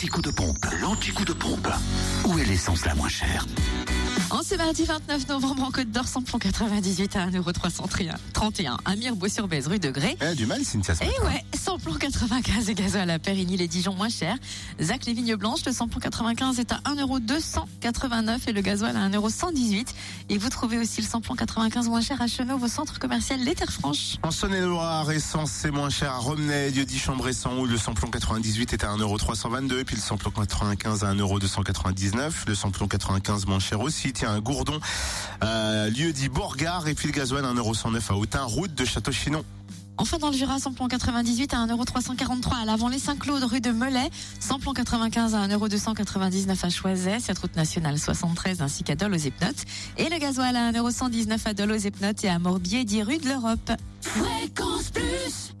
l'anti-coup de pompe. L'anti-coup de pompe. Où est l'essence la moins chère? En ce mardi 29 novembre, en Côte d'Or, samplon 98 à 1,331 à Mirbeau-sur-Bèze, rue de Grès. A du mal, Cynthia. matin. ouais, samplon 95 et gasoil à Périgny, les Dijon moins cher. Zac, les Vignes Blanches, le samplon 95 est à 1,289 et le gasoil à 1,118 Et vous trouvez aussi le samplon 95 moins cher à Chenauve au centre commercial Les Terres Franches. En Saône-et-Loire, essence c'est moins cher à Romney, Dieu dit Chambressan où le samplon 98 est à 1,322€ et puis le samplon 95 à 1,299€. Le samplon 95 moins cher aussi, à Gourdon, euh, lieu dit Bourgard et puis le gasoil à 1,109€ à Autun, route de Château-Chinon. Enfin, dans le Jura, samplon 98 à 1,343 à l'avant les Saint-Claude, rue de Melay. Samplon 95 à 1,299 à Choiset, cette route nationale 73 ainsi qu'à Dole aux Epnotes. Et le gasoil à 1,119 à Dole aux Epnotes et à Morbier, 10 rue de l'Europe.